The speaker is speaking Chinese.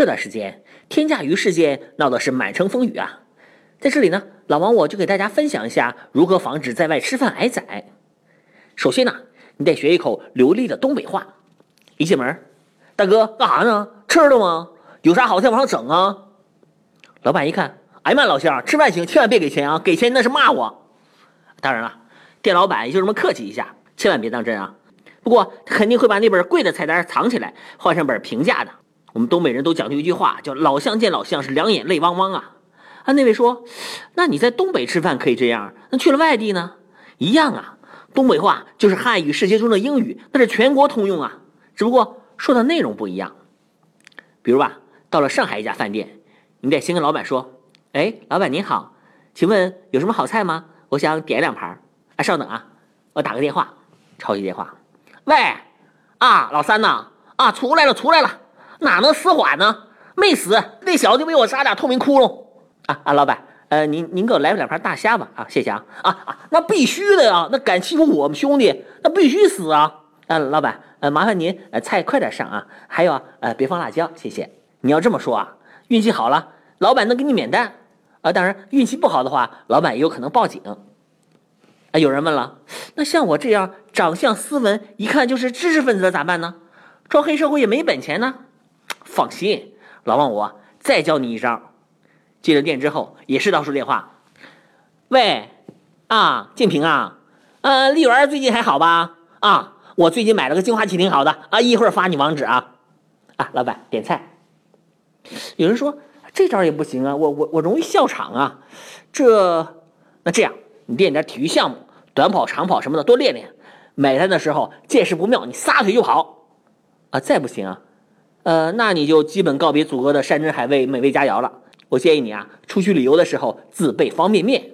这段时间天价鱼事件闹的是满城风雨啊，在这里呢，老王我就给大家分享一下如何防止在外吃饭挨宰。首先呢，你得学一口流利的东北话。一进门，大哥干啥呢？吃了吗？有啥好菜往上整啊？老板一看，哎呀妈，老乡，吃饭行，千万别给钱啊！给钱那是骂我。当然了，店老板也就这么客气一下，千万别当真啊。不过肯定会把那本贵的菜单藏起来，换上本平价的。我们东北人都讲究一句话，叫“老乡见老乡是两眼泪汪汪啊”。啊，那位说，那你在东北吃饭可以这样，那去了外地呢？一样啊。东北话就是汉语世界中的英语，那是全国通用啊。只不过说的内容不一样。比如吧，到了上海一家饭店，你得先跟老板说：“哎，老板您好，请问有什么好菜吗？我想点两盘。”哎，稍等啊，我打个电话，超级电话。喂，啊，老三呐，啊，出来了，出来了，哪能死缓呢？没死，那小子就被我扎俩透明窟窿。啊啊，老板，呃，您您给我来两盘大虾吧。啊，谢谢啊。啊啊，那必须的呀，那敢欺负我们兄弟，那必须死啊。啊，老板，呃，麻烦您呃菜快点上啊，还有啊呃别放辣椒，谢谢。你要这么说啊，运气好了，老板能给你免单啊。当然，运气不好的话，老板也有可能报警。啊，有人问了，那像我这样长相斯文，一看就是知识分子的咋办呢？装黑社会也没本钱呢。放心，老王我再教你一招。进了店之后也是到处电话。喂，啊，建平啊，呃，丽媛最近还好吧？啊，我最近买了个净化器，挺好的啊，一会儿发你网址啊。啊，老板点菜。有人说这招也不行啊，我我我容易笑场啊。这，那这样。你练点体育项目，短跑、长跑什么的，多练练。买单的时候见势不妙，你撒腿就跑啊！再不行啊，呃，那你就基本告别祖国的山珍海味、美味佳肴了。我建议你啊，出去旅游的时候自备方便面。